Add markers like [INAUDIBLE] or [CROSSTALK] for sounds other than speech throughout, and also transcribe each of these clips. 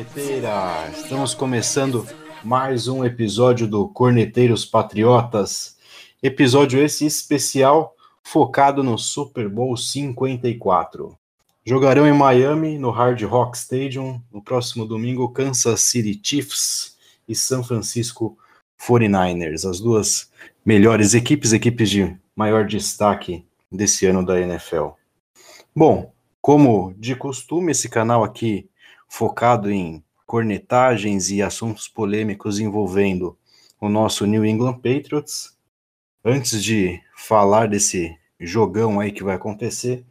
corneteira! Estamos começando mais um episódio do Corneteiros Patriotas. Episódio esse especial focado no Super Bowl 54. Jogarão em Miami, no Hard Rock Stadium, no próximo domingo, Kansas City Chiefs e São Francisco 49ers, as duas melhores equipes, equipes de maior destaque desse ano da NFL. Bom, como de costume, esse canal aqui focado em cornetagens e assuntos polêmicos envolvendo o nosso New England Patriots. Antes de falar desse jogão aí que vai acontecer,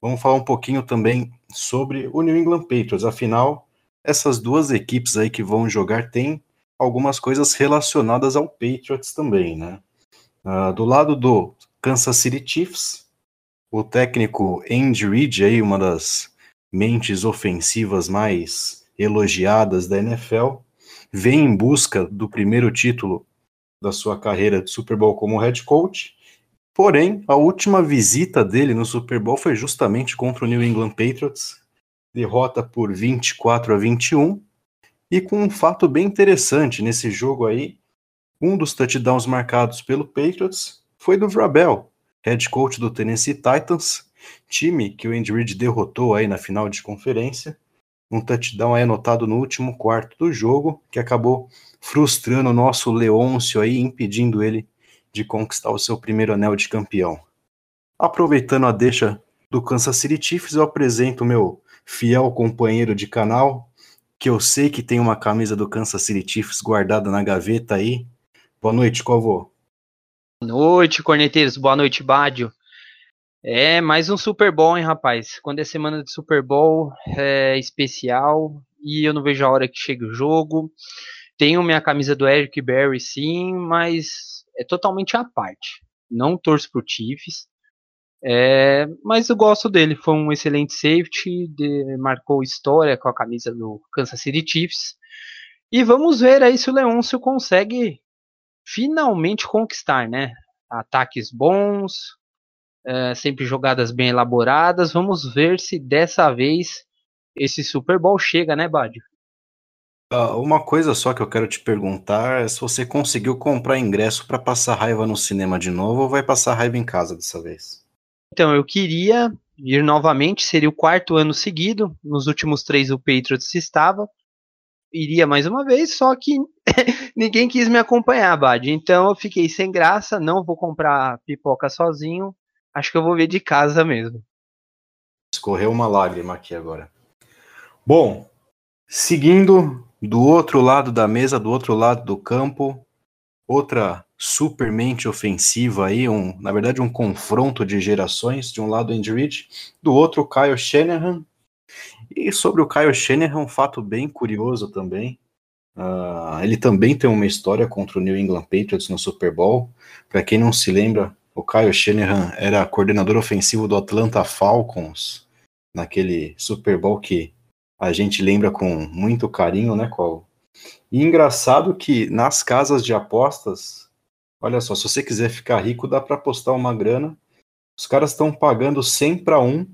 vamos falar um pouquinho também sobre o New England Patriots. Afinal, essas duas equipes aí que vão jogar têm algumas coisas relacionadas ao Patriots também, né? Uh, do lado do Kansas City Chiefs, o técnico Andy Reid, aí, uma das mentes ofensivas mais elogiadas da NFL, vem em busca do primeiro título da sua carreira de Super Bowl como head coach. Porém, a última visita dele no Super Bowl foi justamente contra o New England Patriots, derrota por 24 a 21, e com um fato bem interessante nesse jogo aí, um dos touchdowns marcados pelo Patriots foi do Vrabel, head coach do Tennessee Titans, time que o Andy Reid derrotou aí na final de conferência. Um touchdown aí anotado no último quarto do jogo, que acabou frustrando o nosso Leôncio aí, impedindo ele de conquistar o seu primeiro anel de campeão. Aproveitando a deixa do Kansas City Chiefs, eu apresento o meu fiel companheiro de canal, que eu sei que tem uma camisa do Kansas City Chiefs guardada na gaveta aí. Boa noite, Covô. Boa noite, corneteiros. Boa noite, Bádio. É mais um Super Bowl, hein, rapaz? Quando é semana de Super Bowl, é especial e eu não vejo a hora que chegue o jogo. Tenho minha camisa do Eric Berry, sim, mas é totalmente à parte. Não torço pro Chiefs. É, mas eu gosto dele, foi um excelente safety, de, marcou história com a camisa do Kansas City Chiefs. E vamos ver aí se o Leôncio consegue finalmente conquistar, né? Ataques bons, é, sempre jogadas bem elaboradas. Vamos ver se dessa vez esse Super Bowl chega, né, Bádio? Uh, uma coisa só que eu quero te perguntar é se você conseguiu comprar ingresso para passar raiva no cinema de novo ou vai passar raiva em casa dessa vez? Então, eu queria ir novamente, seria o quarto ano seguido. Nos últimos três o Patriots estava. Iria mais uma vez, só que [LAUGHS] ninguém quis me acompanhar, Bad. Então eu fiquei sem graça, não vou comprar pipoca sozinho. Acho que eu vou ver de casa mesmo. Escorreu uma lágrima aqui agora. Bom, seguindo do outro lado da mesa, do outro lado do campo, outra supermente ofensiva aí, um, na verdade um confronto de gerações, de um lado Andy Reid, do outro Kyle Shanahan. E sobre o Kyle Shanahan, um fato bem curioso também. Uh, ele também tem uma história contra o New England Patriots no Super Bowl. Para quem não se lembra, o Kyle Shanahan era coordenador ofensivo do Atlanta Falcons naquele Super Bowl que a gente lembra com muito carinho, né, Cole? E engraçado que nas casas de apostas Olha só, se você quiser ficar rico, dá para apostar uma grana. Os caras estão pagando 100 para 1,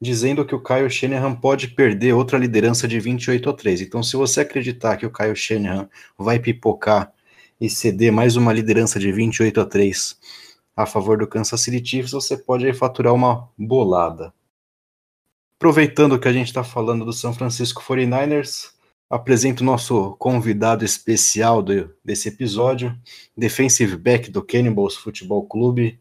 dizendo que o Kyle Shanahan pode perder outra liderança de 28 a 3. Então, se você acreditar que o Kyle Shanahan vai pipocar e ceder mais uma liderança de 28 a 3 a favor do Kansas City Chiefs, você pode aí faturar uma bolada. Aproveitando que a gente está falando do São Francisco 49ers, apresento o nosso convidado especial do, desse episódio, defensive back do Cannibals Futebol Clube,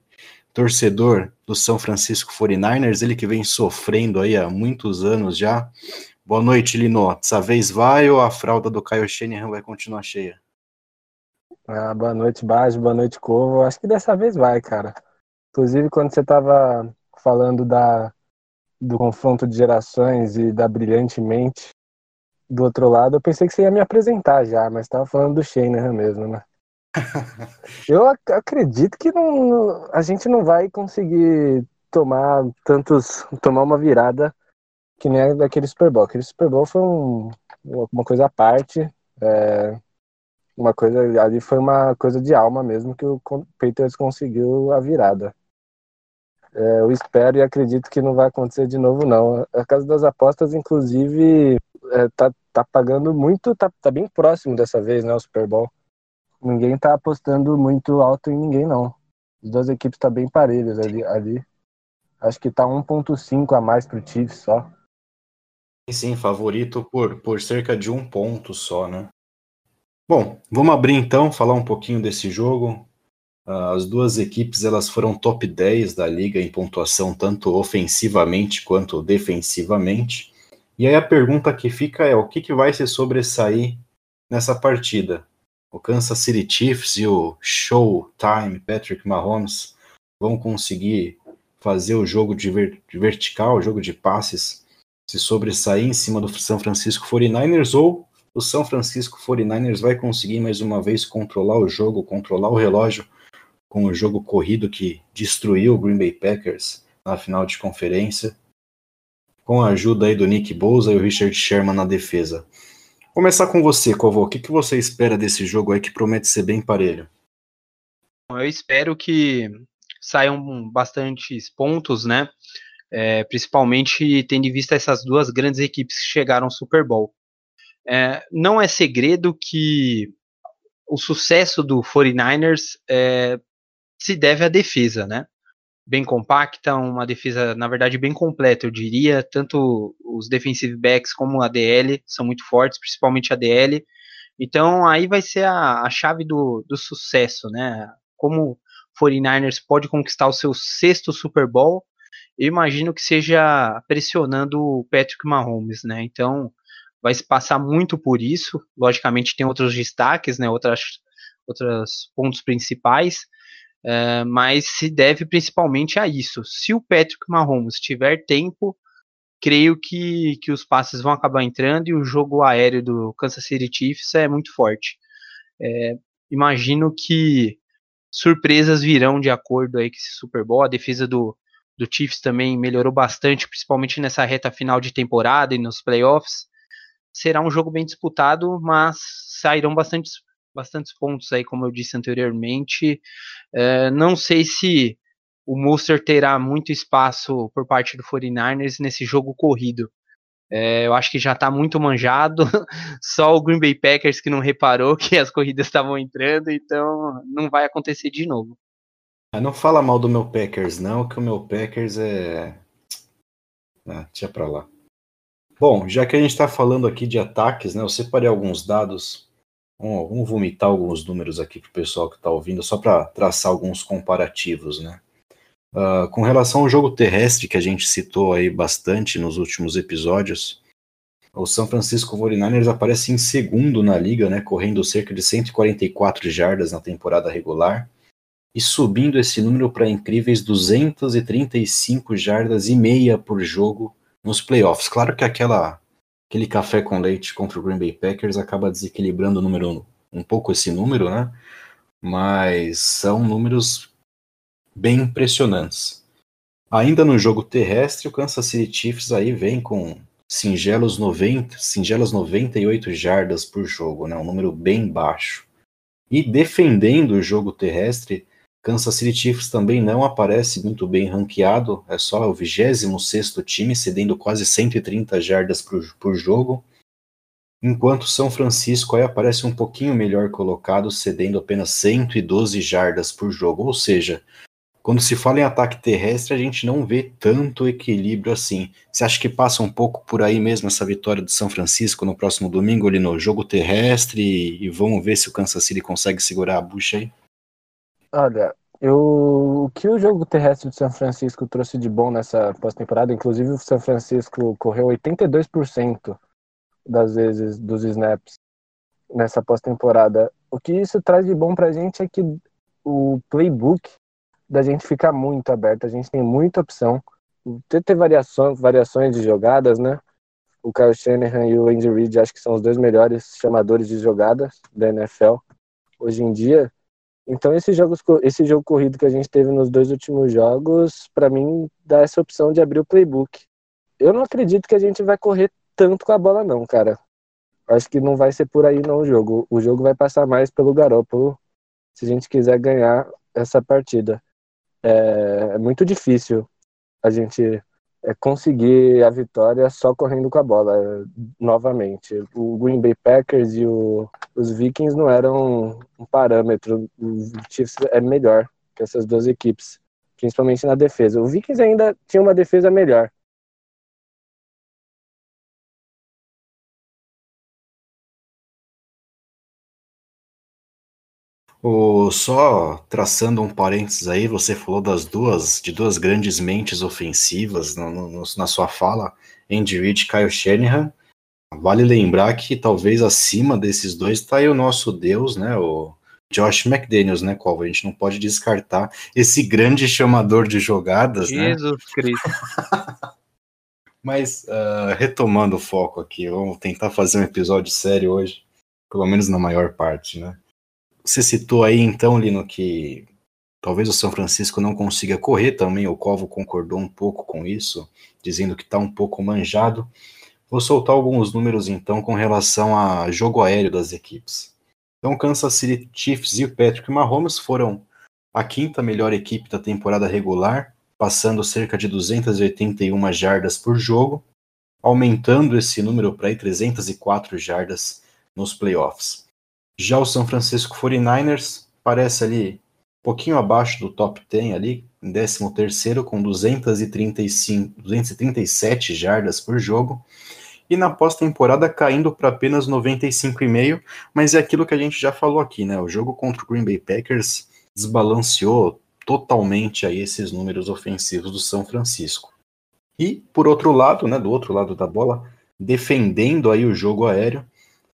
torcedor do São Francisco 49ers, ele que vem sofrendo aí há muitos anos já. Boa noite, Lino. Dessa vez vai ou a fralda do Caio Shanahan vai continuar cheia? Ah, boa noite, Bajo. Boa noite, Corvo. Acho que dessa vez vai, cara. Inclusive, quando você estava falando da, do confronto de gerações e da brilhantemente do outro lado, eu pensei que você ia me apresentar já, mas tava falando do Shanahan mesmo, né? [LAUGHS] eu ac acredito que não, a gente não vai conseguir tomar tantos, tomar uma virada que nem daquele Super Bowl. Aquele Super Bowl foi um, uma coisa à parte, é, uma coisa ali foi uma coisa de alma mesmo que o Patriots conseguiu a virada. É, eu espero e acredito que não vai acontecer de novo, não. A Casa das Apostas, inclusive, é, tá, tá pagando muito, tá, tá bem próximo dessa vez, né, o Super Bowl. Ninguém tá apostando muito alto em ninguém, não. As duas equipes tá bem parelhas ali. ali. Acho que tá 1.5 a mais pro Chiefs só. Sim, favorito por, por cerca de um ponto só, né? Bom, vamos abrir então, falar um pouquinho desse jogo. Uh, as duas equipes elas foram top 10 da liga em pontuação, tanto ofensivamente quanto defensivamente. E aí a pergunta que fica é: o que, que vai se sobressair nessa partida? O Kansas City Chiefs e o Showtime Patrick Mahomes vão conseguir fazer o jogo de, ver de vertical, o jogo de passes, se sobressair em cima do São Francisco 49ers ou o São Francisco 49ers vai conseguir mais uma vez controlar o jogo, controlar o relógio com o jogo corrido que destruiu o Green Bay Packers na final de conferência, com a ajuda aí do Nick Bosa e o Richard Sherman na defesa. Começar com você, Covô. O que, que você espera desse jogo aí que promete ser bem parelho? Eu espero que saiam bastantes pontos, né? É, principalmente tendo em vista essas duas grandes equipes que chegaram ao Super Bowl. É, não é segredo que o sucesso do 49ers é, se deve à defesa, né? Bem compacta, uma defesa, na verdade, bem completa, eu diria. Tanto os defensive backs como a DL são muito fortes, principalmente a DL. Então, aí vai ser a, a chave do, do sucesso, né? Como o 49ers pode conquistar o seu sexto Super Bowl, eu imagino que seja pressionando o Patrick Mahomes, né? Então, vai se passar muito por isso. Logicamente tem outros destaques, né, outras, outros pontos principais, uh, mas se deve principalmente a isso. Se o Patrick Mahomes tiver tempo, creio que, que os passes vão acabar entrando e o jogo aéreo do Kansas City Chiefs é muito forte. É, imagino que surpresas virão de acordo aí com esse Super Bowl. A defesa do, do Chiefs também melhorou bastante, principalmente nessa reta final de temporada e nos playoffs será um jogo bem disputado, mas sairão bastantes, bastantes pontos aí, como eu disse anteriormente. É, não sei se o Monster terá muito espaço por parte do 49ers nesse jogo corrido. É, eu acho que já está muito manjado. [LAUGHS] Só o Green Bay Packers que não reparou que as corridas estavam entrando, então não vai acontecer de novo. Não fala mal do meu Packers, não, que o meu Packers é. Ah, deixa pra lá. Bom, já que a gente está falando aqui de ataques, né, eu separei alguns dados. Vamos, vamos vomitar alguns números aqui para o pessoal que está ouvindo, só para traçar alguns comparativos. Né? Uh, com relação ao jogo terrestre, que a gente citou aí bastante nos últimos episódios, o São Francisco 49ers aparece em segundo na liga, né, correndo cerca de 144 jardas na temporada regular e subindo esse número para incríveis 235 jardas e meia por jogo nos playoffs. Claro que aquela aquele café com leite contra o Green Bay Packers acaba desequilibrando o número um pouco esse número, né? Mas são números bem impressionantes. Ainda no jogo terrestre, o Kansas City Chiefs aí vem com singelos 90, singelas 98 jardas por jogo, né? Um número bem baixo. E defendendo o jogo terrestre, Kansas City Chiefs também não aparece muito bem ranqueado, é só o 26 time, cedendo quase 130 jardas por, por jogo, enquanto São Francisco aí aparece um pouquinho melhor colocado, cedendo apenas 112 jardas por jogo, ou seja, quando se fala em ataque terrestre, a gente não vê tanto equilíbrio assim. Você acha que passa um pouco por aí mesmo essa vitória do São Francisco no próximo domingo ali no jogo terrestre e vamos ver se o Kansas City consegue segurar a bucha aí? Olha, eu, o que o jogo terrestre de São Francisco trouxe de bom nessa pós-temporada, inclusive o São Francisco correu 82% das vezes dos snaps nessa pós-temporada. O que isso traz de bom pra gente é que o playbook da gente fica muito aberto, a gente tem muita opção. Ter, variações de jogadas, né? O Kyle Shanahan e o Andy Reid acho que são os dois melhores chamadores de jogadas da NFL hoje em dia. Então esse jogo, esse jogo corrido que a gente teve nos dois últimos jogos, para mim dá essa opção de abrir o playbook. Eu não acredito que a gente vai correr tanto com a bola não, cara. Acho que não vai ser por aí não o jogo. O jogo vai passar mais pelo Garoppolo se a gente quiser ganhar essa partida. É, é muito difícil a gente conseguir a vitória só correndo com a bola novamente. O Green Bay Packers e o, os Vikings não eram um parâmetro. O Chiefs é melhor que essas duas equipes, principalmente na defesa. O Vikings ainda tinha uma defesa melhor, O, só traçando um parênteses aí, você falou das duas, de duas grandes mentes ofensivas no, no, na sua fala, Andy Reid e Kyle Shanahan. Vale lembrar que talvez acima desses dois está aí o nosso Deus, né, o Josh McDaniels, né, qual a gente não pode descartar esse grande chamador de jogadas, né? Jesus né? Cristo. [LAUGHS] Mas uh, retomando o foco aqui, vamos tentar fazer um episódio sério hoje, pelo menos na maior parte, né? Você citou aí então, Lino, que talvez o São Francisco não consiga correr também, o Covo concordou um pouco com isso, dizendo que está um pouco manjado. Vou soltar alguns números então com relação a jogo aéreo das equipes. Então, Kansas City Chiefs e o Patrick Mahomes foram a quinta melhor equipe da temporada regular, passando cerca de 281 jardas por jogo, aumentando esse número para 304 jardas nos playoffs. Já o São Francisco 49ers parece ali um pouquinho abaixo do top 10 ali, em 13º com 235, 237 jardas por jogo. E na pós-temporada caindo para apenas 95,5, mas é aquilo que a gente já falou aqui, né? O jogo contra o Green Bay Packers desbalanceou totalmente aí esses números ofensivos do São Francisco. E por outro lado, né, do outro lado da bola, defendendo aí o jogo aéreo,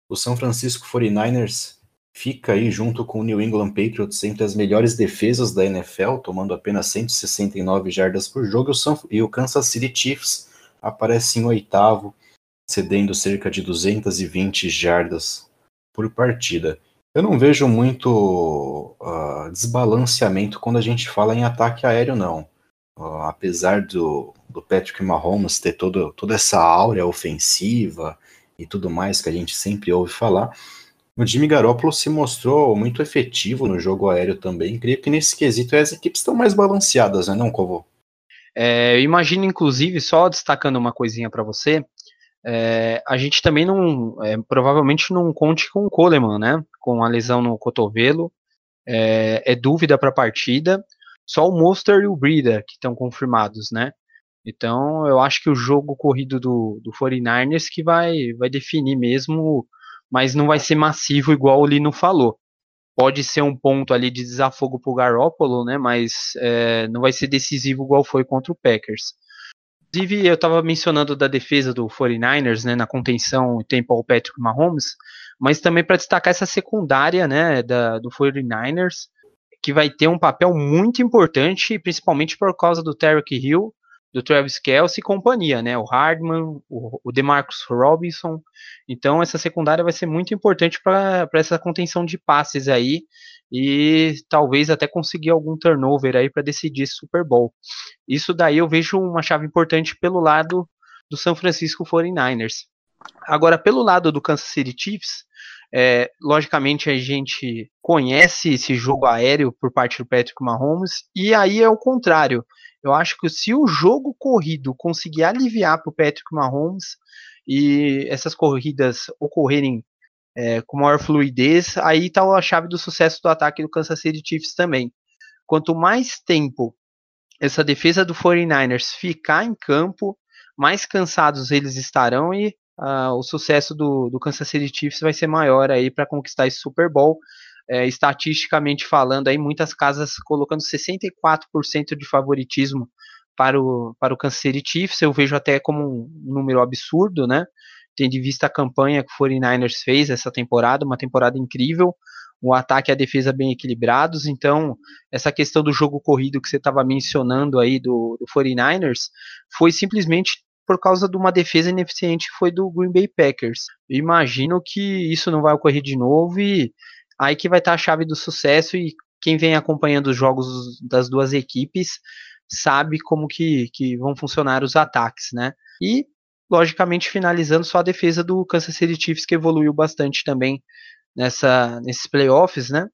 o São Francisco 49ers fica aí junto com o New England Patriots entre as melhores defesas da NFL, tomando apenas 169 jardas por jogo, e o Kansas City Chiefs aparece em oitavo, cedendo cerca de 220 jardas por partida. Eu não vejo muito uh, desbalanceamento quando a gente fala em ataque aéreo, não. Uh, apesar do, do Patrick Mahomes ter todo, toda essa áurea ofensiva, e tudo mais que a gente sempre ouve falar. O Jimmy Garoppolo se mostrou muito efetivo no jogo aéreo também. Creio que nesse quesito as equipes estão mais balanceadas, né, não, Covo? É, eu imagino, inclusive, só destacando uma coisinha para você, é, a gente também não, é, provavelmente não conte com o Coleman, né? Com a lesão no cotovelo, é, é dúvida para a partida. Só o Monster e o Breeder que estão confirmados, né? Então, eu acho que o jogo corrido do, do 49ers que vai, vai definir mesmo, mas não vai ser massivo igual o Lino falou. Pode ser um ponto ali de desafogo para o Garoppolo, né? Mas é, não vai ser decisivo igual foi contra o Packers. Inclusive, eu estava mencionando da defesa do 49ers, né, na contenção e tempo ao Patrick Mahomes, mas também para destacar essa secundária, né, da, do 49ers, que vai ter um papel muito importante, principalmente por causa do Tarek Hill, do Travis Kelce e companhia, né? O Hardman, o, o DeMarcus Robinson. Então, essa secundária vai ser muito importante para essa contenção de passes aí e talvez até conseguir algum turnover aí para decidir esse Super Bowl. Isso daí eu vejo uma chave importante pelo lado do San Francisco 49ers. Agora, pelo lado do Kansas City Chiefs, é, logicamente a gente conhece esse jogo aéreo por parte do Patrick Mahomes, e aí é o contrário. Eu acho que se o jogo corrido conseguir aliviar para o Patrick Mahomes e essas corridas ocorrerem é, com maior fluidez, aí está a chave do sucesso do ataque do Kansas City Chiefs também. Quanto mais tempo essa defesa do 49ers ficar em campo, mais cansados eles estarão e uh, o sucesso do, do Kansas City Chiefs vai ser maior aí para conquistar esse Super Bowl é, estatisticamente falando, aí muitas casas colocando 64% de favoritismo para o, para o Kansas Chiefs, eu vejo até como um número absurdo, né? Tendo em vista a campanha que o 49ers fez essa temporada, uma temporada incrível, o ataque e a defesa bem equilibrados, então essa questão do jogo corrido que você estava mencionando aí do, do 49ers foi simplesmente por causa de uma defesa ineficiente que foi do Green Bay Packers. Eu imagino que isso não vai ocorrer de novo e aí que vai estar a chave do sucesso e quem vem acompanhando os jogos das duas equipes sabe como que, que vão funcionar os ataques, né? E, logicamente, finalizando só a defesa do Kansas City Chiefs, que evoluiu bastante também nessa, nesses playoffs, né?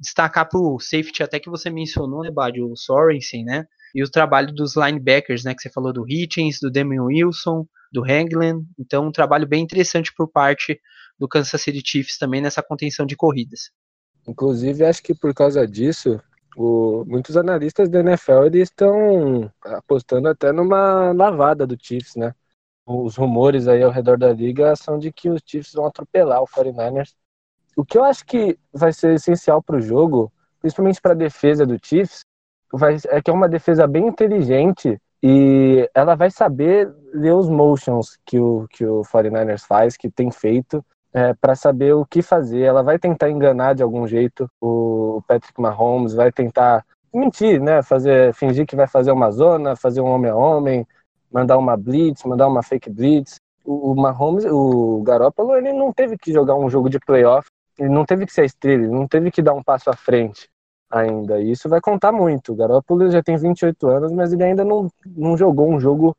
Destacar para o safety até que você mencionou, né, Bad, o Sorensen, né? e o trabalho dos linebackers, né, que você falou do Hitchens, do Damian Wilson, do Hangland, então um trabalho bem interessante por parte do Kansas City Chiefs também nessa contenção de corridas. Inclusive, acho que por causa disso, o, muitos analistas da NFL eles estão apostando até numa lavada do Chiefs, né? Os rumores aí ao redor da liga são de que os Chiefs vão atropelar o 49ers. O que eu acho que vai ser essencial para o jogo, principalmente para a defesa do Chiefs, vai, é que é uma defesa bem inteligente e ela vai saber ler os motions que o, que o 49ers faz, que tem feito, é, para saber o que fazer. Ela vai tentar enganar de algum jeito o Patrick Mahomes, vai tentar mentir, né? Fazer, fingir que vai fazer uma zona, fazer um homem a homem, mandar uma blitz, mandar uma fake blitz. O, o Mahomes, o Garoppolo, ele não teve que jogar um jogo de playoff, ele não teve que ser estrela, ele não teve que dar um passo à frente ainda. E isso vai contar muito. O Garoppolo já tem 28 anos, mas ele ainda não, não jogou um jogo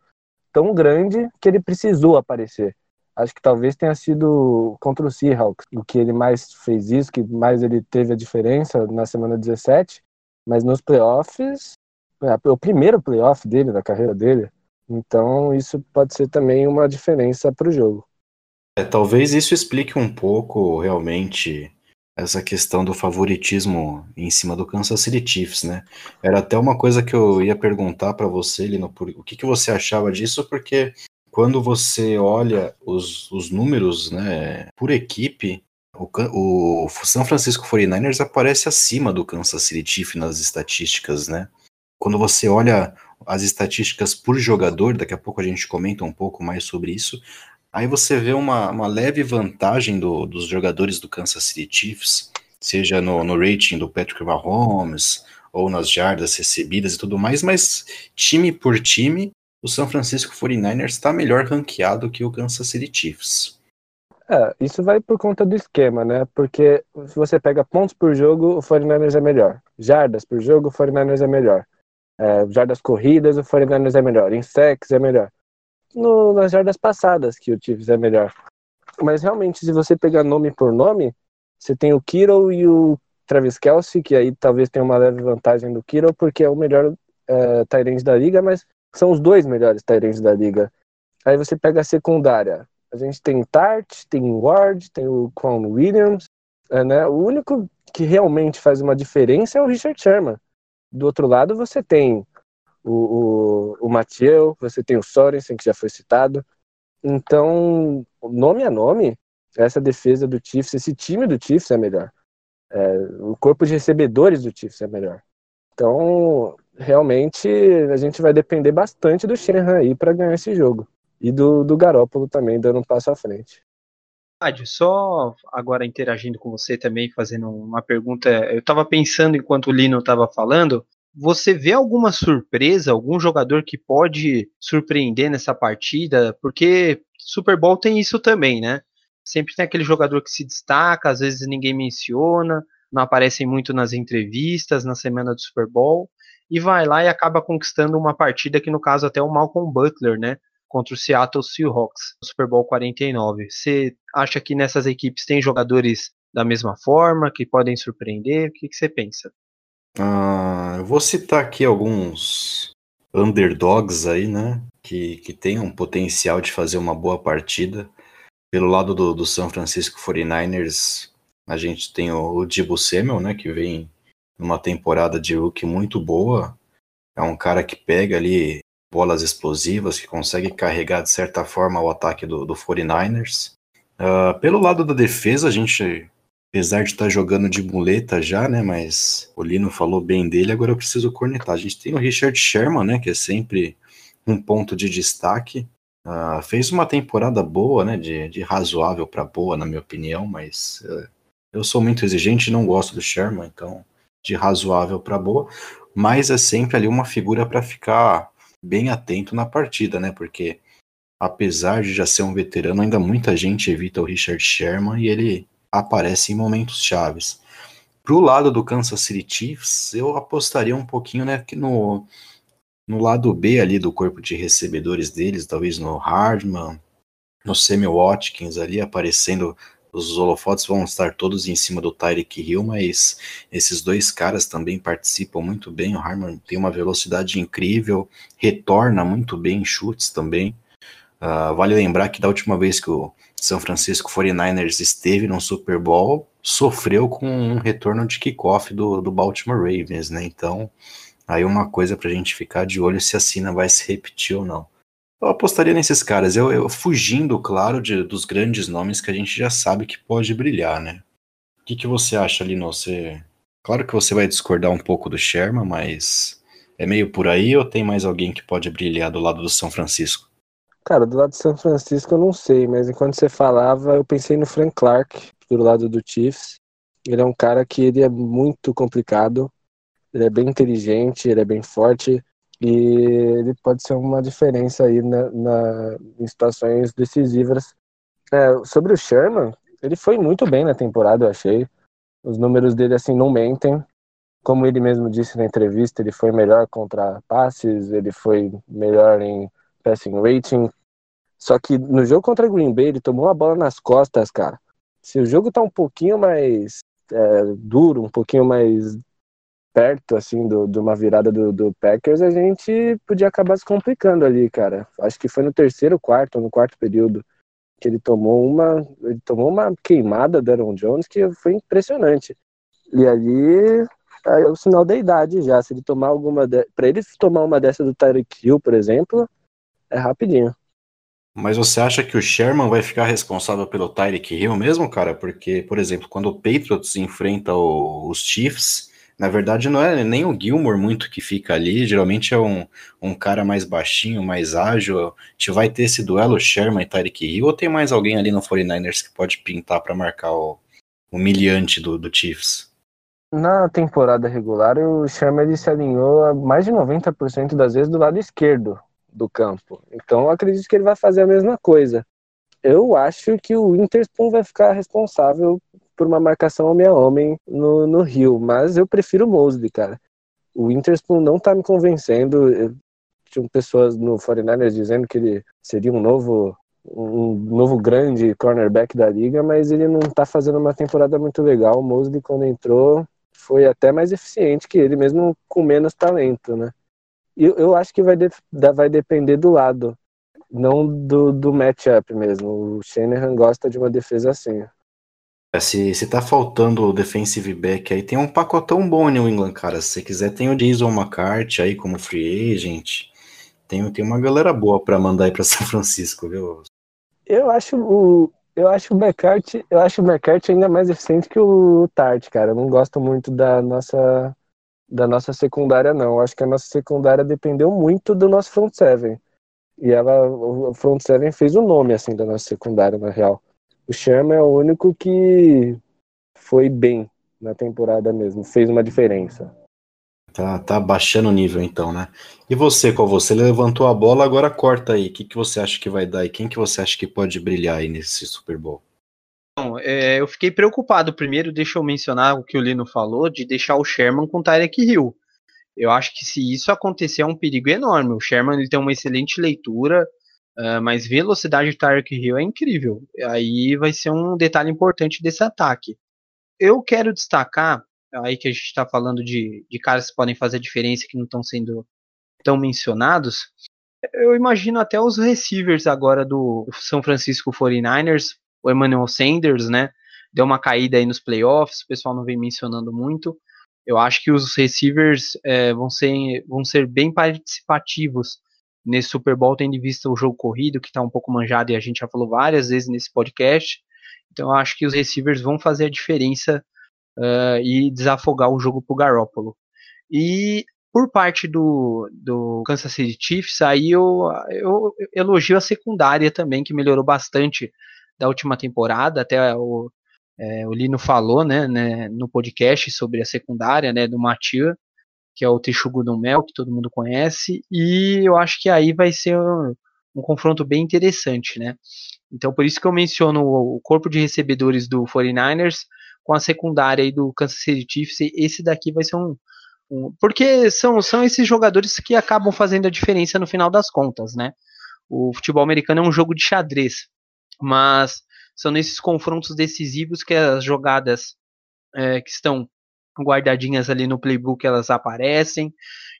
tão grande que ele precisou aparecer acho que talvez tenha sido contra o Seahawks, o que ele mais fez isso, que mais ele teve a diferença na semana 17, mas nos playoffs, é o primeiro playoff dele, da carreira dele, então isso pode ser também uma diferença para o jogo. É, talvez isso explique um pouco realmente essa questão do favoritismo em cima do Kansas City Chiefs, né? Era até uma coisa que eu ia perguntar para você, Lino, por, o que, que você achava disso, porque quando você olha os, os números né, por equipe, o, o São Francisco 49ers aparece acima do Kansas City Chiefs nas estatísticas, né? Quando você olha as estatísticas por jogador, daqui a pouco a gente comenta um pouco mais sobre isso, aí você vê uma, uma leve vantagem do, dos jogadores do Kansas City Chiefs, seja no, no rating do Patrick Mahomes, ou nas jardas recebidas e tudo mais, mas time por time, o São Francisco 49ers está melhor ranqueado que o Kansas City Chiefs. É, isso vai por conta do esquema, né? Porque se você pega pontos por jogo, o 49ers é melhor. Jardas por jogo, o 49ers é melhor. É, jardas corridas, o 49ers é melhor. Em é melhor. No, nas jardas passadas que o Chiefs é melhor. Mas realmente, se você pegar nome por nome, você tem o Kittle e o Travis Kelsey, que aí talvez tenha uma leve vantagem do Kittle, porque é o melhor é, da liga, mas são os dois melhores Tyrants da liga. Aí você pega a secundária. A gente tem Tart, tem Ward, tem o Quan Williams. É, né? O único que realmente faz uma diferença é o Richard Sherman. Do outro lado, você tem o, o, o Mathieu, você tem o Sorensen, que já foi citado. Então, nome a nome, essa defesa do Chiefs, esse time do Chiefs é melhor. É, o corpo de recebedores do Chiefs é melhor. Então, realmente a gente vai depender bastante do Shanahan aí para ganhar esse jogo. E do, do Garópolo também dando um passo à frente. Só agora interagindo com você também, fazendo uma pergunta. Eu estava pensando enquanto o Lino estava falando. Você vê alguma surpresa, algum jogador que pode surpreender nessa partida? Porque Super Bowl tem isso também, né? Sempre tem aquele jogador que se destaca, às vezes ninguém menciona, não aparecem muito nas entrevistas na semana do Super Bowl e vai lá e acaba conquistando uma partida que no caso até o Malcolm Butler, né, contra o Seattle Seahawks, no Super Bowl 49. Você acha que nessas equipes tem jogadores da mesma forma que podem surpreender? O que, você pensa? Ah, eu vou citar aqui alguns underdogs aí, né, que, que tem um potencial de fazer uma boa partida. Pelo lado do, do São Francisco 49ers, a gente tem o, o Dibu Samuel, né, que vem numa temporada de rookie muito boa. É um cara que pega ali bolas explosivas, que consegue carregar de certa forma o ataque do, do 49ers. Uh, ah, pelo lado da defesa, a gente, apesar de estar tá jogando de muleta já, né, mas o Lino falou bem dele, agora eu preciso cornetar. A gente tem o Richard Sherman, né, que é sempre um ponto de destaque. Uh, fez uma temporada boa, né, de, de razoável para boa, na minha opinião, mas uh, eu sou muito exigente e não gosto do Sherman, então de razoável para boa, mas é sempre ali uma figura para ficar bem atento na partida, né? Porque apesar de já ser um veterano, ainda muita gente evita o Richard Sherman e ele aparece em momentos chaves. Pro lado do Kansas City Chiefs, eu apostaria um pouquinho, né, que no no lado B ali do corpo de recebedores deles, talvez no Hardman, no Sammy Watkins ali aparecendo os holofotes vão estar todos em cima do Tyreek Hill, mas esses dois caras também participam muito bem. O Harmon tem uma velocidade incrível, retorna muito bem em chutes também. Uh, vale lembrar que da última vez que o São Francisco 49ers esteve no Super Bowl, sofreu com um retorno de kickoff do, do Baltimore Ravens, né? Então, aí uma coisa pra gente ficar de olho se a cena vai se repetir ou não. Eu apostaria nesses caras, eu, eu fugindo, claro, de, dos grandes nomes que a gente já sabe que pode brilhar, né? O que, que você acha, Lino? Você... Claro que você vai discordar um pouco do Sherman, mas é meio por aí ou tem mais alguém que pode brilhar do lado do São Francisco? Cara, do lado de São Francisco eu não sei, mas enquanto você falava, eu pensei no Frank Clark, do lado do Chiefs. Ele é um cara que ele é muito complicado, ele é bem inteligente, ele é bem forte, e ele pode ser uma diferença aí na, na em situações decisivas. É, sobre o Sherman, ele foi muito bem na temporada, eu achei. Os números dele assim não mentem. Como ele mesmo disse na entrevista, ele foi melhor contra passes, ele foi melhor em passing rating. Só que no jogo contra Green Bay, ele tomou uma bola nas costas, cara. Se o jogo tá um pouquinho mais é, duro, um pouquinho mais perto, assim, do, de uma virada do, do, Packers, a gente podia acabar se complicando ali, cara. Acho que foi no terceiro quarto, no quarto período, que ele tomou uma, ele tomou uma queimada do Aaron Jones que foi impressionante. E ali é o sinal da idade já. Se ele tomar alguma. De... Pra ele tomar uma dessa do Tyreek Hill, por exemplo, é rapidinho. Mas você acha que o Sherman vai ficar responsável pelo Tyreek Hill mesmo, cara? Porque, por exemplo, quando o Patriots enfrenta o, os Chiefs, na verdade, não é nem o Gilmore muito que fica ali, geralmente é um, um cara mais baixinho, mais ágil. A gente vai ter esse duelo Sherman e Tyreek Hill, ou tem mais alguém ali no 49ers que pode pintar para marcar o humilhante do, do Chiefs? Na temporada regular, o Sherman ele se alinhou mais de 90% das vezes do lado esquerdo do campo. Então, acredito que ele vai fazer a mesma coisa. Eu acho que o Interspoon vai ficar responsável por uma marcação homem a homem no, no Rio, mas eu prefiro o Mosley, cara. O Interspoon não tá me convencendo. Eu, tinham pessoas no 49ers dizendo que ele seria um novo um novo grande cornerback da liga, mas ele não tá fazendo uma temporada muito legal. O Mosley, quando entrou, foi até mais eficiente que ele, mesmo com menos talento, né? E eu, eu acho que vai, de, vai depender do lado, não do, do matchup mesmo. O Shanahan gosta de uma defesa assim. É, se, se tá faltando o defensive back aí, tem um pacotão bom New England, cara. Se você quiser, tem o Jason McCarthy aí como free agent. Tem, tem uma galera boa para mandar aí para [LAUGHS] São Francisco, viu? Eu acho o eu acho o McCarthy, eu acho o McCarthy ainda mais eficiente que o Tart, cara. Eu não gosto muito da nossa da nossa secundária não. Eu acho que a nossa secundária dependeu muito do nosso front seven. E ela o front seven fez o nome assim da nossa secundária na real. O Sherman é o único que foi bem na temporada mesmo, fez uma diferença. Tá, tá baixando o nível então, né? E você, qual você levantou a bola, agora corta aí. O que, que você acha que vai dar e quem que você acha que pode brilhar aí nesse Super Bowl? Bom, é, eu fiquei preocupado. Primeiro, deixa eu mencionar o que o Lino falou, de deixar o Sherman com o Tyreek Hill. Eu acho que se isso acontecer é um perigo enorme. O Sherman ele tem uma excelente leitura, Uh, mas velocidade de Tyreek Hill é incrível. Aí vai ser um detalhe importante desse ataque. Eu quero destacar, aí que a gente está falando de, de caras que podem fazer diferença que não estão sendo tão mencionados, eu imagino até os receivers agora do São Francisco 49ers, o Emmanuel Sanders, né? Deu uma caída aí nos playoffs, o pessoal não vem mencionando muito. Eu acho que os receivers é, vão, ser, vão ser bem participativos nesse Super Bowl, tendo em vista o jogo corrido, que está um pouco manjado e a gente já falou várias vezes nesse podcast. Então eu acho que os receivers vão fazer a diferença uh, e desafogar o jogo para o Garoppolo. E por parte do, do Kansas City Chiefs, aí eu, eu elogio a secundária também, que melhorou bastante da última temporada, até o, é, o Lino falou né, né, no podcast sobre a secundária né, do Matia que é o Texugo do Mel, que todo mundo conhece, e eu acho que aí vai ser um, um confronto bem interessante, né? Então por isso que eu menciono o, corpo de recebedores do 49ers com a secundária aí do Kansas City Chiefs, esse daqui vai ser um, um, porque são, são esses jogadores que acabam fazendo a diferença no final das contas, né? O futebol americano é um jogo de xadrez, mas são nesses confrontos decisivos que as jogadas é, que estão guardadinhas ali no playbook elas aparecem.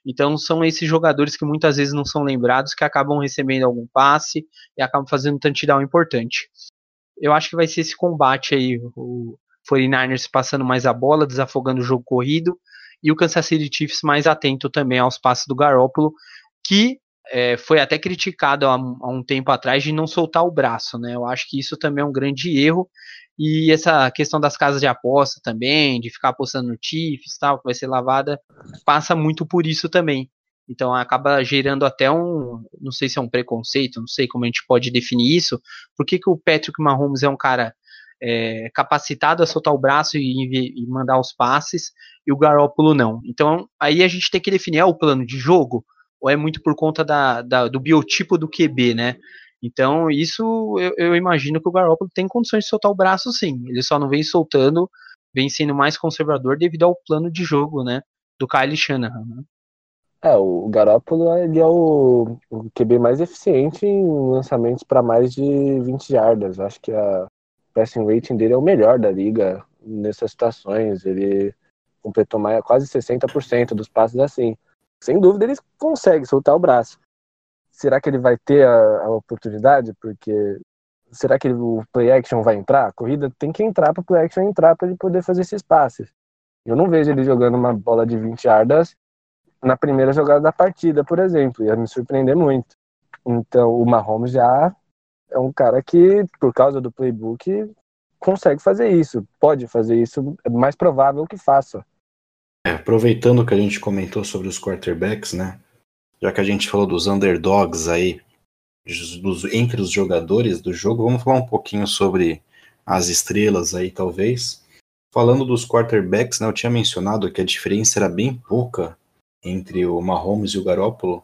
Então são esses jogadores que muitas vezes não são lembrados que acabam recebendo algum passe e acabam fazendo um touchdown importante. Eu acho que vai ser esse combate aí, o 49ers passando mais a bola, desafogando o jogo corrido, e o Kansas City Chiefs mais atento também aos passes do Garópolo, que é, foi até criticado há, há, um tempo atrás de não soltar o braço, né? Eu acho que isso também é um grande erro. E essa questão das casas de aposta também, de ficar apostando no Chiefs tal, que vai ser lavada, passa muito por isso também. Então acaba gerando até um, não sei se é um preconceito, não sei como a gente pode definir isso. Por que, que o Patrick Mahomes é um cara é, capacitado a soltar o braço e, e, mandar os passes, e o Garoppolo não. Então aí a gente tem que definir é o plano de jogo ou é muito por conta da, da do biotipo do QB, né? Então, isso eu, eu, imagino que o Garoppolo tem condições de soltar o braço sim. Ele só não vem soltando, vem sendo mais conservador devido ao plano de jogo, né? Do Kyle Shanahan. Né? É, o Garoppolo ele é o, o QB mais eficiente em lançamentos para mais de 20 jardas. Acho que a passing rating dele é o melhor da liga nessas situações. Ele completou mais, quase 60% dos passes assim sem dúvida ele consegue soltar o braço. Será que ele vai ter a, a oportunidade? Porque será que ele, o play action vai entrar? A corrida tem que entrar para o play action entrar para ele poder fazer esses passes. Eu não vejo ele jogando uma bola de 20 yardas na primeira jogada da partida, por exemplo. Ia me surpreender muito. Então, o Mahomes já é um cara que, por causa do playbook, consegue fazer isso. Pode fazer isso. É mais provável que faça. É, aproveitando que a gente comentou sobre os quarterbacks, né? Já que a gente falou dos underdogs aí, dos, entre os jogadores do jogo, vamos falar um pouquinho sobre as estrelas aí, talvez. Falando dos quarterbacks, né, eu tinha mencionado que a diferença era bem pouca entre o Mahomes e o Garoppolo.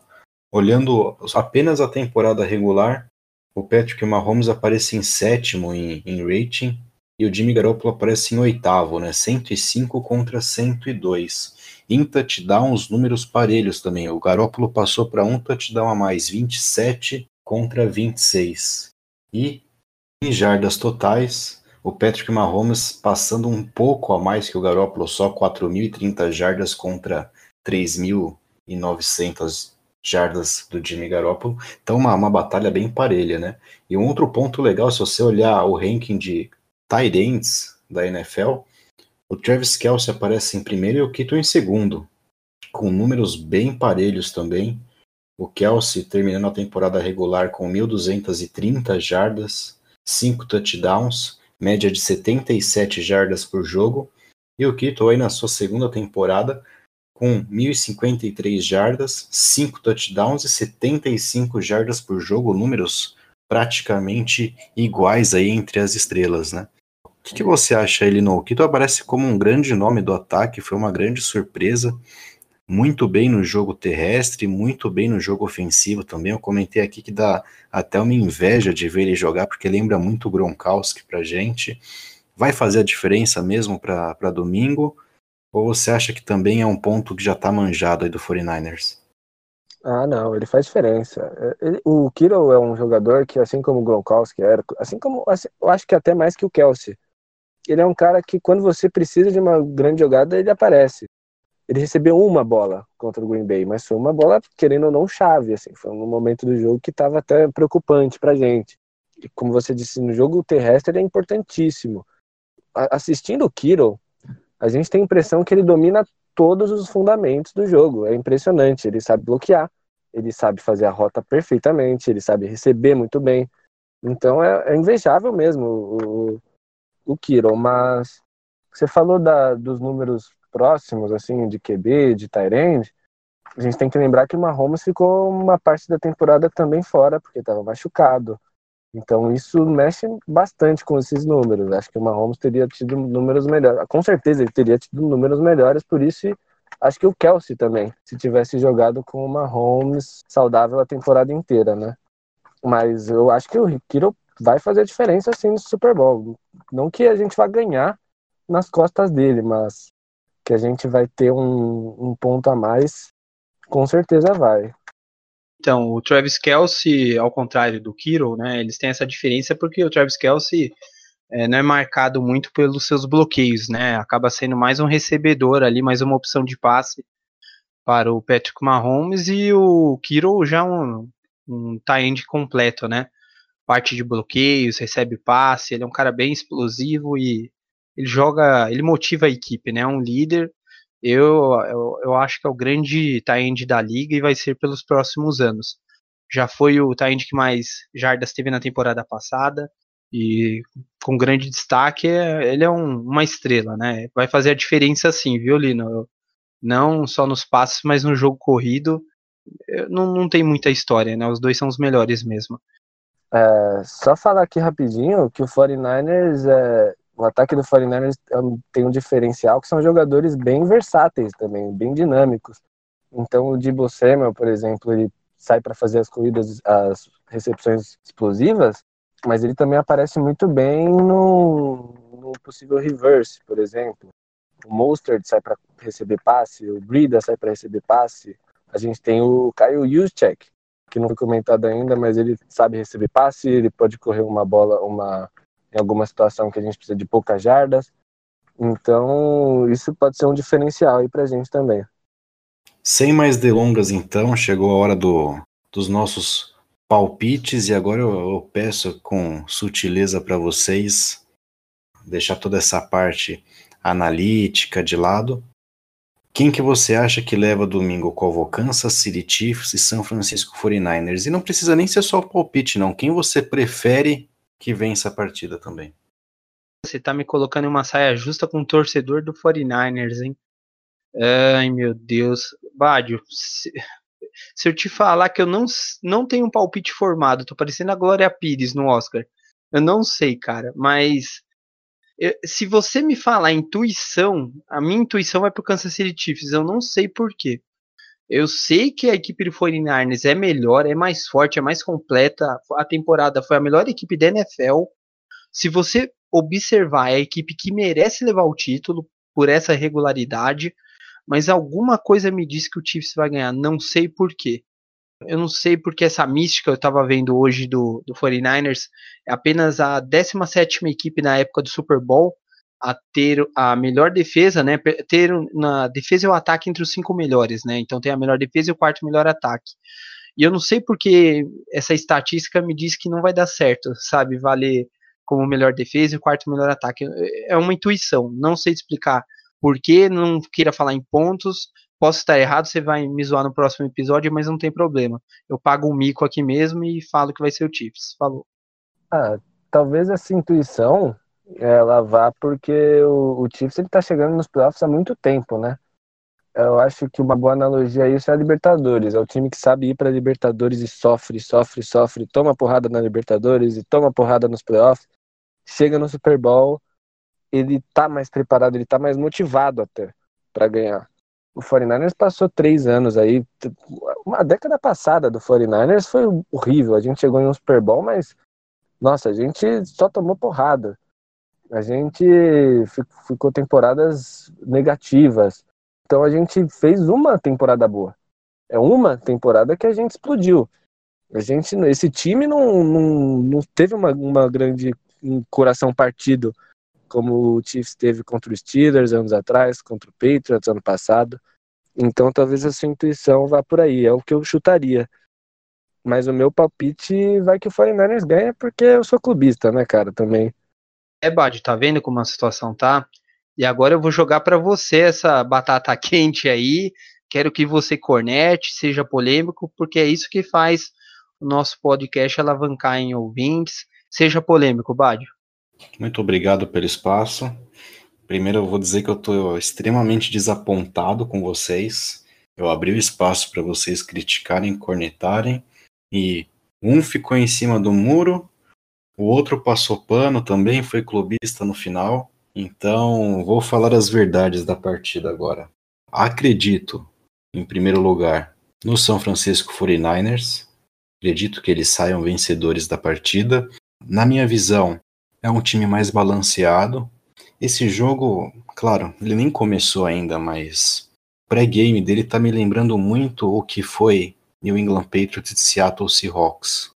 Olhando apenas a temporada regular, o Patrick Mahomes aparece em sétimo em, em rating e o Jimmy Garoppolo aparece em oitavo, né? 105 contra 102. Em touchdowns, números parelhos também. O Garoppolo passou para um touchdown a mais, 27 contra 26. E em jardas totais, o Patrick Mahomes passando um pouco a mais que o Garoppolo, só 4.030 jardas contra 3.900 jardas do Jimmy Garoppolo. Então, uma, uma batalha bem parelha, né? E um outro ponto legal, se você olhar o ranking de tight ends da NFL, o Travis Kelce aparece em primeiro e o Kittle em segundo, com números bem parelhos também. O Kelsey terminando a temporada regular com 1.230 jardas, 5 touchdowns, média de 77 jardas por jogo. E o Kittle aí na sua segunda temporada com 1.053 jardas, 5 touchdowns e 75 jardas por jogo, números praticamente iguais aí entre as estrelas, né? O que, que, você acha, Elino? Que tu aparece como um grande nome do ataque, foi uma grande surpresa. Muito bem no jogo terrestre, muito bem no jogo ofensivo também. Eu comentei aqui que dá até uma inveja de ver ele jogar, porque lembra muito o Gronkowski pra gente. Vai fazer a diferença mesmo para domingo? Ou você acha que também é um ponto que já tá manjado aí do 49ers? Ah, não, ele faz diferença. É, ele, o Kiro é um jogador que, assim como o Gronkowski era, assim como, assim, eu acho que até mais que o Kelsey, ele é um cara que quando você precisa de uma grande jogada, ele aparece. Ele recebeu uma bola contra o Green Bay, mas foi uma bola, querendo ou não, chave, assim, foi um momento do jogo que estava até preocupante pra gente. E como você disse, no jogo terrestre ele é importantíssimo. Assistindo o Kiro, a gente tem a impressão que ele domina todos os fundamentos do jogo. É impressionante. Ele sabe bloquear, ele sabe fazer a rota perfeitamente, ele sabe receber muito bem. Então é, é invejável mesmo o, o Kiro, mas você falou da, dos números próximos, assim, de QB, de Tyrande, a gente tem que lembrar que o Mahomes ficou uma parte da temporada também fora, porque estava machucado. Então isso mexe bastante com esses números. Acho que o Mahomes teria tido números melhores. Com certeza ele teria tido números melhores, por isso acho que o Kelsey também, se tivesse jogado com o Mahomes saudável a temporada inteira, né? Mas eu acho que o Kiro vai fazer diferença assim no Super Bowl. Não que a gente vá ganhar nas costas dele, mas que a gente vai ter um, um ponto a mais, com certeza vai. Então, o Travis Kelsey, ao contrário do Kiro, né, eles têm essa diferença porque o Travis Kelsey é, não é marcado muito pelos seus bloqueios, né? Acaba sendo mais um recebedor ali, mais uma opção de passe para o Patrick Mahomes e o Kiro já um, um tie-end completo, né? Parte de bloqueios, recebe passe, ele é um cara bem explosivo e ele joga, ele motiva a equipe, né? É um líder. Eu, eu, eu acho que é o grande tie-end da liga e vai ser pelos próximos anos. Já foi o tie-end que mais jardas teve na temporada passada e com grande destaque, ele é um, uma estrela, né? Vai fazer a diferença sim, viu, Lino? Não só nos passes, mas no jogo corrido. Não, não tem muita história, né? Os dois são os melhores mesmo. É, só falar aqui rapidinho que o 49ers, é, o ataque do 49ers é tem um diferencial que são jogadores bem versáteis também, bem dinâmicos. Então o Debo Samuel, por exemplo, ele sai para fazer as corridas, as recepções explosivas, mas ele também aparece muito bem no, no possível reverse, por exemplo. O Mostert sai para receber passe, o Brida sai para receber passe. A gente tem o Kyle Juszczyk, que não foi comentado ainda, mas ele sabe receber passe, ele pode correr uma bola, uma em alguma situação que a gente precisa de poucas jardas. Então, isso pode ser um diferencial aí pra gente também. Sem mais delongas, então, chegou a hora do, dos nossos palpites e agora eu, eu peço com sutileza para vocês deixar toda essa parte analítica de lado. Quem que você acha que leva domingo com Kansas City Chiefs e São Francisco 49ers? E não precisa nem ser só o palpite, não. Quem você prefere que vença a partida também? Você tá me colocando em uma saia justa com o torcedor do 49ers, hein? Ai, meu Deus. Bádio, se se eu te falar que eu não, não tenho um palpite formado, tô parecendo a Glória Pires no Oscar. Eu não sei, cara, mas eu, se você me falar intuição, a minha intuição é pro Kansas City Chiefs, eu não sei porquê. Eu sei que a equipe do 49ers é melhor, é mais forte, é mais completa. A temporada foi a melhor equipe da NFL. Se você observar, é a equipe que merece levar o título por essa regularidade mas alguma coisa me diz que o Chiefs vai ganhar, não sei porquê. Eu não sei porque essa mística eu estava vendo hoje do, do 49ers é apenas a 17 equipe na época do Super Bowl a ter a melhor defesa, né? Ter na defesa e o ataque entre os cinco melhores, né? Então tem a melhor defesa e o quarto melhor ataque. E eu não sei porque essa estatística me diz que não vai dar certo, sabe? Valer como melhor defesa e o quarto melhor ataque. É uma intuição, não sei explicar porque não queira falar em pontos. Posso estar errado, você vai me zoar no próximo episódio, mas não tem problema. Eu pago um mico aqui mesmo e falo que vai ser o Chiefs. Falou. Ah, talvez essa intuição ela vá porque o, o Chiefs ele tá chegando nos playoffs há muito tempo, né? Eu acho que uma boa analogia a isso é a Libertadores. É o time que sabe ir para Libertadores e sofre, sofre, sofre, toma porrada na Libertadores e toma porrada nos playoffs. Chega no Super Bowl ele tá mais preparado, ele tá mais motivado até para ganhar. O 49ers passou três anos aí, uma década passada do 49ers foi horrível. A gente chegou em um Super Bowl, mas nossa, a gente só tomou porrada. A gente ficou temporadas negativas. Então a gente fez uma temporada boa. É uma temporada que a gente explodiu. A gente, esse time não, não, não teve uma, uma grande um coração partido como o Chiefs teve contra os Steelers anos atrás, contra o Patriots ano passado. Então talvez a sua intuição vá por aí, é o que eu chutaria. Mas o meu palpite vai que o 49ers ganha porque eu sou clubista, né, cara, também. É, Bad, tá vendo como a situação tá? E agora eu vou jogar para você essa batata [LAUGHS] quente aí. Quero que você cornete, seja polêmico, porque é isso que faz o nosso podcast alavancar em ouvintes. Seja polêmico, Bádio. Muito obrigado pelo espaço. Primeiro eu vou dizer que eu estou extremamente desapontado com vocês. Eu abri o espaço para vocês criticarem, cornetarem, e um ficou em cima do muro, o outro passou pano também, foi clubista no final. Então, vou falar as verdades da partida agora. Acredito, em primeiro lugar, no São Francisco 49ers. Acredito que eles saiam vencedores da partida. Na minha visão, é um time mais balanceado. Esse jogo, claro, ele nem começou ainda, mas pré-game dele tá me lembrando muito o que foi New England Patriots e Seattle Seahawks.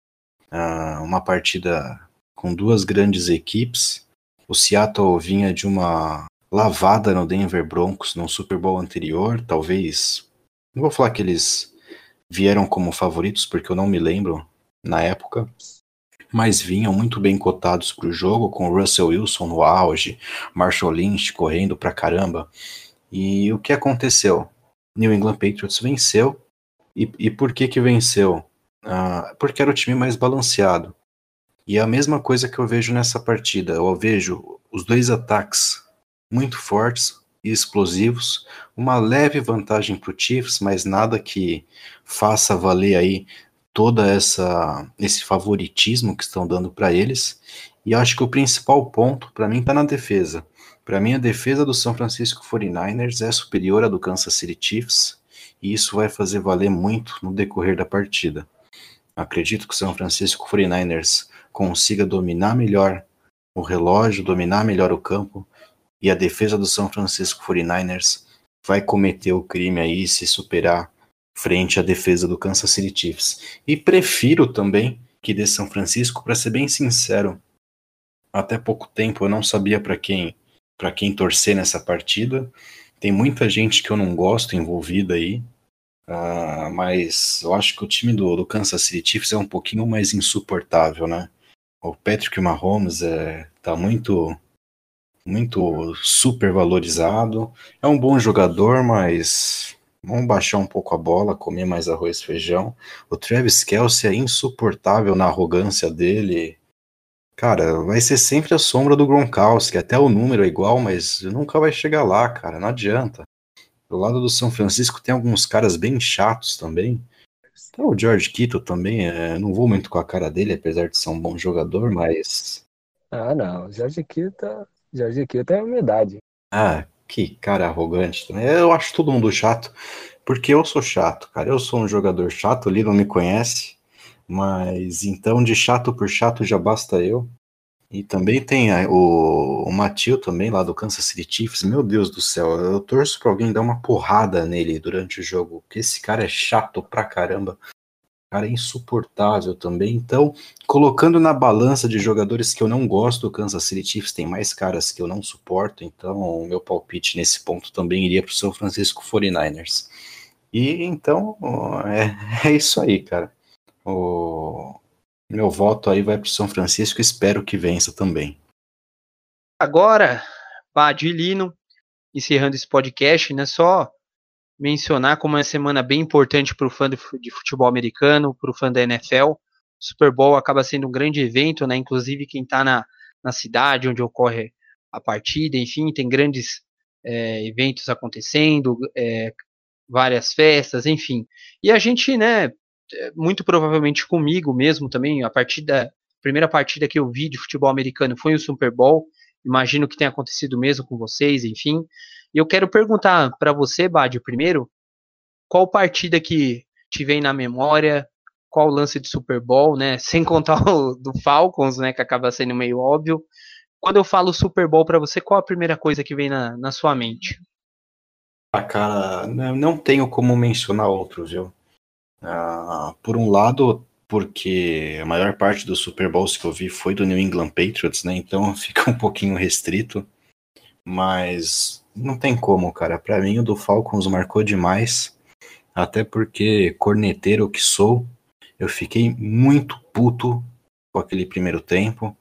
Uh, uma partida com duas grandes equipes, O Seattle vinha de uma lavada no Denver Broncos no Super Bowl anterior, talvez. Não vou falar que eles vieram como favoritos, porque eu não me lembro na época, mas vinham muito bem cotados para o jogo, com Russell Wilson no auge, Marshall Lynch correndo pra caramba. E o que aconteceu? New England Patriots venceu. E, e por que que venceu? Ah, porque era o time mais balanceado. E é a mesma coisa que eu vejo nessa partida. Eu vejo os dois ataques muito fortes e explosivos, uma leve vantagem para o Chiefs, mas nada que faça valer aí toda essa esse favoritismo que estão dando para eles. E acho que o principal ponto para mim está na defesa. Para mim a defesa do São Francisco 49ers é superior à do Kansas City Chiefs, e isso vai fazer valer muito no decorrer da partida. Acredito que o São Francisco 49ers consiga dominar melhor o relógio, dominar melhor o campo, e a defesa do São Francisco 49ers vai cometer o crime aí se superar frente à defesa do Kansas City Chiefs. E prefiro também que dê São Francisco, para ser bem sincero, até pouco tempo eu não sabia para quem para quem torcer nessa partida. Tem muita gente que eu não gosto envolvida aí, uh, mas eu acho que o time do, do Kansas City Chiefs é um pouquinho mais insuportável, né? O Patrick Mahomes é, tá muito muito super valorizado. É um bom jogador, mas vamos baixar um pouco a bola, comer mais arroz e feijão. O Travis Kelsey é insuportável na arrogância dele. Cara, vai ser sempre a sombra do Gronkowski, até o número é igual, mas nunca vai chegar lá, cara, não adianta. Do lado do São Francisco tem alguns caras bem chatos também. O George Kittle também, é, não vou muito com a cara dele, apesar de ser um bom jogador, mas... Ah, não, George Kittle, George Kittle é humildade. Ah, que cara arrogante também. Eu acho todo mundo chato, porque eu sou chato, cara. Eu sou um jogador chato, ali não me conhece. Mas então de chato por chato já basta eu. E também tem a, o, o Matil também, lá do Kansas City Chiefs. Meu Deus do céu, eu torço pra alguém dar uma porrada nele durante o jogo. Porque esse cara é chato pra caramba. Cara, é insuportável também. Então, colocando na balança de jogadores que eu não gosto, o Kansas City Chiefs tem mais caras que eu não suporto. Então, o meu palpite nesse ponto também iria pro São Francisco 49ers. E então, é, é isso aí, cara. O meu voto aí vai para o São Francisco, espero que vença também. Agora, Badilino, encerrando esse podcast, né? Só mencionar como é uma semana bem importante para o fã de futebol americano, para o fã da NFL. O Super Bowl acaba sendo um grande evento, né? Inclusive quem está na, na cidade onde ocorre a partida, enfim, tem grandes é, eventos acontecendo, é, várias festas, enfim. E a gente, né, muito provavelmente comigo mesmo também, a partir da primeira partida que eu vi de futebol americano foi o Super Bowl, imagino que tenha acontecido mesmo com vocês, enfim. E eu quero perguntar para você, Badio, primeiro, qual partida que te vem na memória, qual lance de Super Bowl, né? [LAUGHS] Sem contar o do Falcons, né, que acaba sendo meio óbvio. Quando eu falo Super Bowl para você, qual a primeira coisa que vem na, na sua mente? Ah, cara, não tenho como mencionar outro, viu? Uh, por um lado, porque a maior parte dos Super Bowls que eu vi foi do New England Patriots, né? Então [LAUGHS] fica um pouquinho restrito. Mas não tem como, cara. Para mim o do Falcons marcou demais. Até porque, corneteiro que sou, eu fiquei muito puto com aquele primeiro tempo.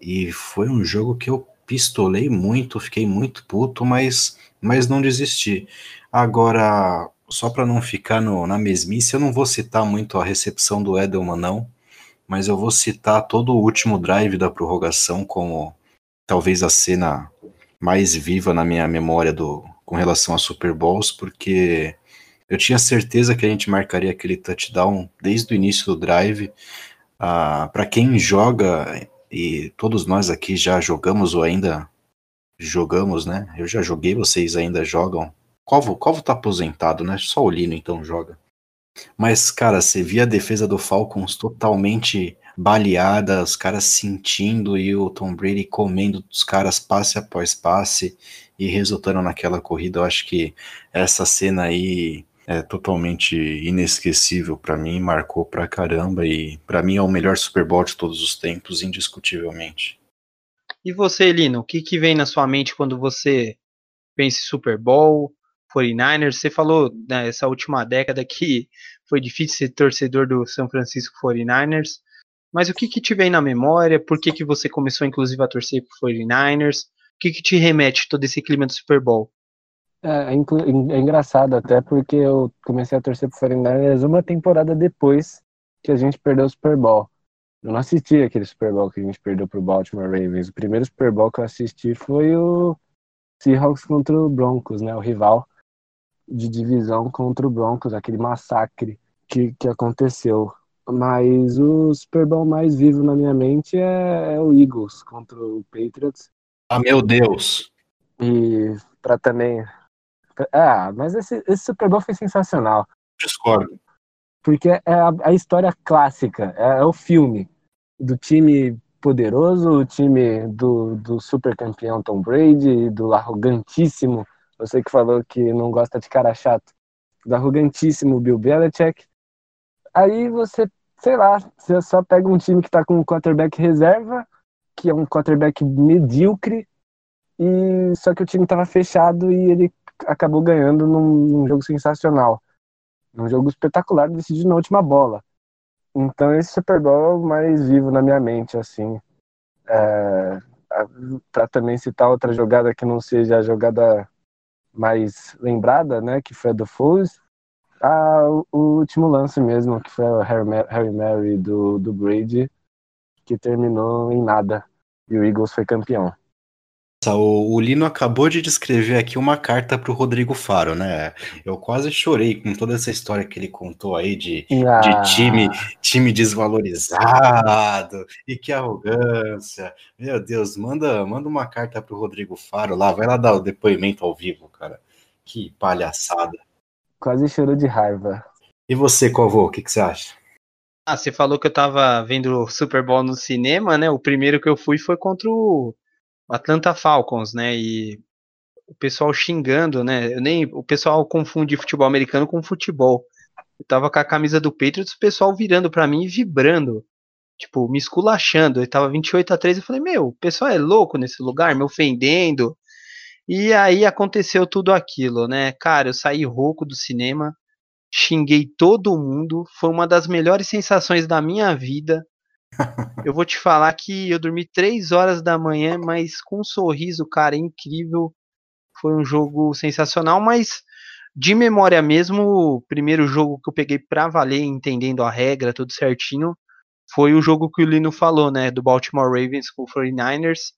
E foi um jogo que eu pistolei muito, fiquei muito puto, mas, mas não desisti. Agora, só para não ficar no, na mesmice, eu não vou citar muito a recepção do Edelman, não, mas eu vou citar todo o último drive da prorrogação como talvez a cena mais viva na minha memória do, com relação a Super Bowls, porque eu tinha certeza que a gente marcaria aquele touchdown desde o início do drive. Ah, para quem joga, e todos nós aqui já jogamos ou ainda jogamos, né? Eu já joguei, vocês ainda jogam Covo, Covo tá aposentado, né? Só o Lino então joga. Mas, cara, você via a defesa do Falcons totalmente baleada, os caras sentindo e o Tom Brady comendo os caras passe após passe e resultando naquela corrida. Eu acho que essa cena aí é totalmente inesquecível para mim, marcou pra caramba e para mim é o melhor Super Bowl de todos os tempos, indiscutivelmente. E você, Lino, o que, que vem na sua mente quando você pensa em Super Bowl, 49ers? Você falou nessa última década que foi difícil ser torcedor do São Francisco 49ers. Mas o que, que te vem na memória? Por que, que você começou, inclusive, a torcer por 49ers? O que, que te remete todo esse clima do Super Bowl? É, é, é engraçado até porque eu comecei a torcer por 49ers uma temporada depois que a gente perdeu o Super Bowl. Eu não assisti aquele Super Bowl que a gente perdeu pro Baltimore Ravens. O primeiro Super Bowl que eu assisti foi o Seahawks contra o Broncos, né? O rival de divisão contra o Broncos, aquele massacre que, que aconteceu. Mas o Super Bowl mais vivo na minha mente é, é o Eagles contra o Patriots. Ah, meu Deus! E para também. Ah, mas esse, esse Super Bowl foi sensacional. Discordo. Porque é a, a história clássica, é, é o filme do time poderoso, o time do, do super campeão Tom Brady, do arrogantíssimo, você que falou que não gosta de cara chato, do arrogantíssimo Bill Belichick. Aí você, sei lá, você só pega um time que tá com um quarterback reserva, que é um quarterback medíocre, e só que o time tava fechado e ele acabou ganhando num, num jogo sensacional. Um jogo espetacular decidido na última bola. Então esse Super Bowl é mais vivo na minha mente, assim. É, para também citar outra jogada que não seja a jogada mais lembrada, né, que foi a do Foles, a, o, o, último lance mesmo, que foi o Harry, Harry Mary do, do Brady, que terminou em nada, e o Eagles foi campeão. O, o Lino acabou de descrever aqui uma carta para o Rodrigo Faro, né? Eu quase chorei com toda essa história que ele contou aí de, ah. de time, time desvalorizado e que arrogância. Meu Deus, manda, manda uma carta para o Rodrigo Faro lá, vai lá dar o depoimento ao vivo, cara. Que palhaçada. Quase chorou de raiva. E você, Covô, o que, que você acha? Ah, você falou que eu tava vendo o Super Bowl no cinema, né? O primeiro que eu fui foi contra o Atlanta Falcons, né? E o pessoal xingando, né? Eu nem, o pessoal confunde futebol americano com futebol. Eu tava com a camisa do Patriots, o pessoal virando para mim e vibrando. Tipo, me esculachando. Eu tava 28 a 3 eu falei, meu, o pessoal é louco nesse lugar, me ofendendo. E aí aconteceu tudo aquilo, né? Cara, eu saí rouco do cinema, xinguei todo mundo, foi uma das melhores sensações da minha vida [LAUGHS] eu vou te falar que eu dormi três horas da manhã, mas com um sorriso, cara, incrível. Foi um jogo sensacional, mas de memória mesmo, o primeiro jogo que eu peguei pra valer, entendendo a regra, tudo certinho, foi o jogo que o Lino falou, né, do Baltimore Ravens com o 49ers.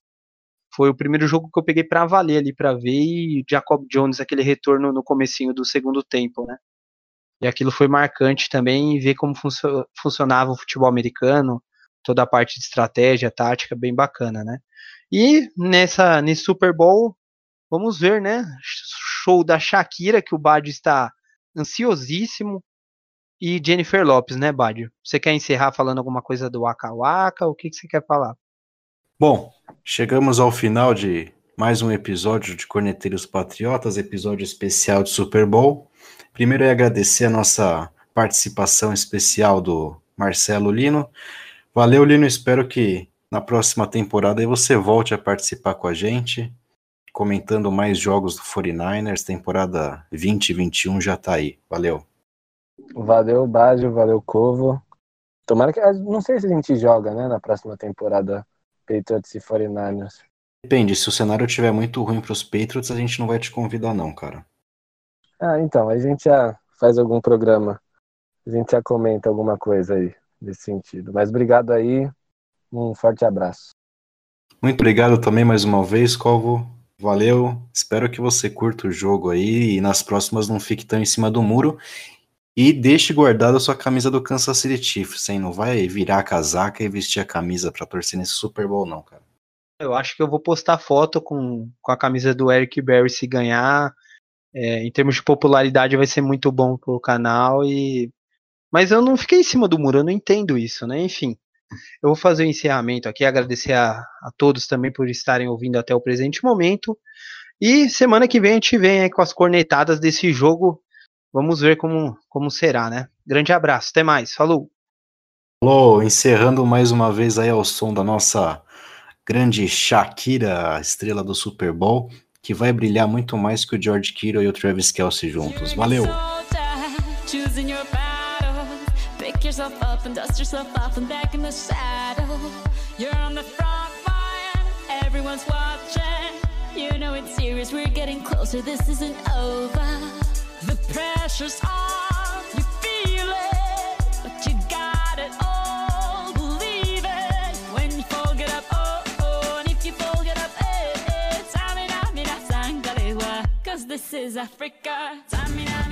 Foi o primeiro jogo que eu peguei pra valer ali pra ver e Jacob Jones, aquele retorno no comecinho do segundo tempo, né? E aquilo foi marcante também, ver como funcionava o futebol americano, toda a parte de estratégia, tática, bem bacana, né? E nessa nesse Super Bowl, vamos ver, né? Show da Shakira, que o Bad está ansiosíssimo. E Jennifer Lopes, né, Bad? Você quer encerrar falando alguma coisa do Waka Waka? O que, que você quer falar? Bom, chegamos ao final de mais um episódio de Corneteiros Patriotas, episódio especial de Super Bowl. Primeiro é agradecer a nossa participação especial do Marcelo Lino. Valeu, Lino. Espero que na próxima temporada você volte a participar com a gente, comentando mais jogos do 49ers. Temporada 2021 já tá aí. Valeu. Valeu, Baggio. Valeu, Covo. Tomara que. Não sei se a gente joga, né, na próxima temporada Patriots e 49ers. Depende, se o cenário estiver muito ruim para os Patriots, a gente não vai te convidar, não, cara. Ah, então, a gente já faz algum programa. A gente já comenta alguma coisa aí nesse sentido. Mas obrigado aí, um forte abraço. Muito obrigado também mais uma vez, Covo. Valeu. Espero que você curta o jogo aí e nas próximas não fique tão em cima do muro. E deixe guardada a sua camisa do Kansas City Chiefs, hein? Não vai virar a casaca e vestir a camisa para torcer nesse Super Bowl, não, cara. Eu acho que eu vou postar foto com, com a camisa do Eric Berry se ganhar. É, em termos de popularidade, vai ser muito bom pro canal e mas eu não fiquei em cima do muro, eu não entendo isso, né? Enfim, eu vou fazer o encerramento aqui, agradecer a, a todos também por estarem ouvindo até o presente momento. E semana que vem a gente vem com as cornetadas desse jogo. Vamos ver como, como será, né? Grande abraço, até mais, falou! Falou, encerrando mais uma vez aí ao som da nossa grande Shakira, estrela do Super Bowl, que vai brilhar muito mais que o George Kittle e o Travis Kelsey juntos. Valeu! You know it's serious, we're getting closer, this isn't over. Pressure's on, you feel it, but you got it all, believe it. When you fall, get up, oh, oh, and if you fall, get up, eh, eh. Tamina, mina, sangalewa, cause this is Africa. Tamina.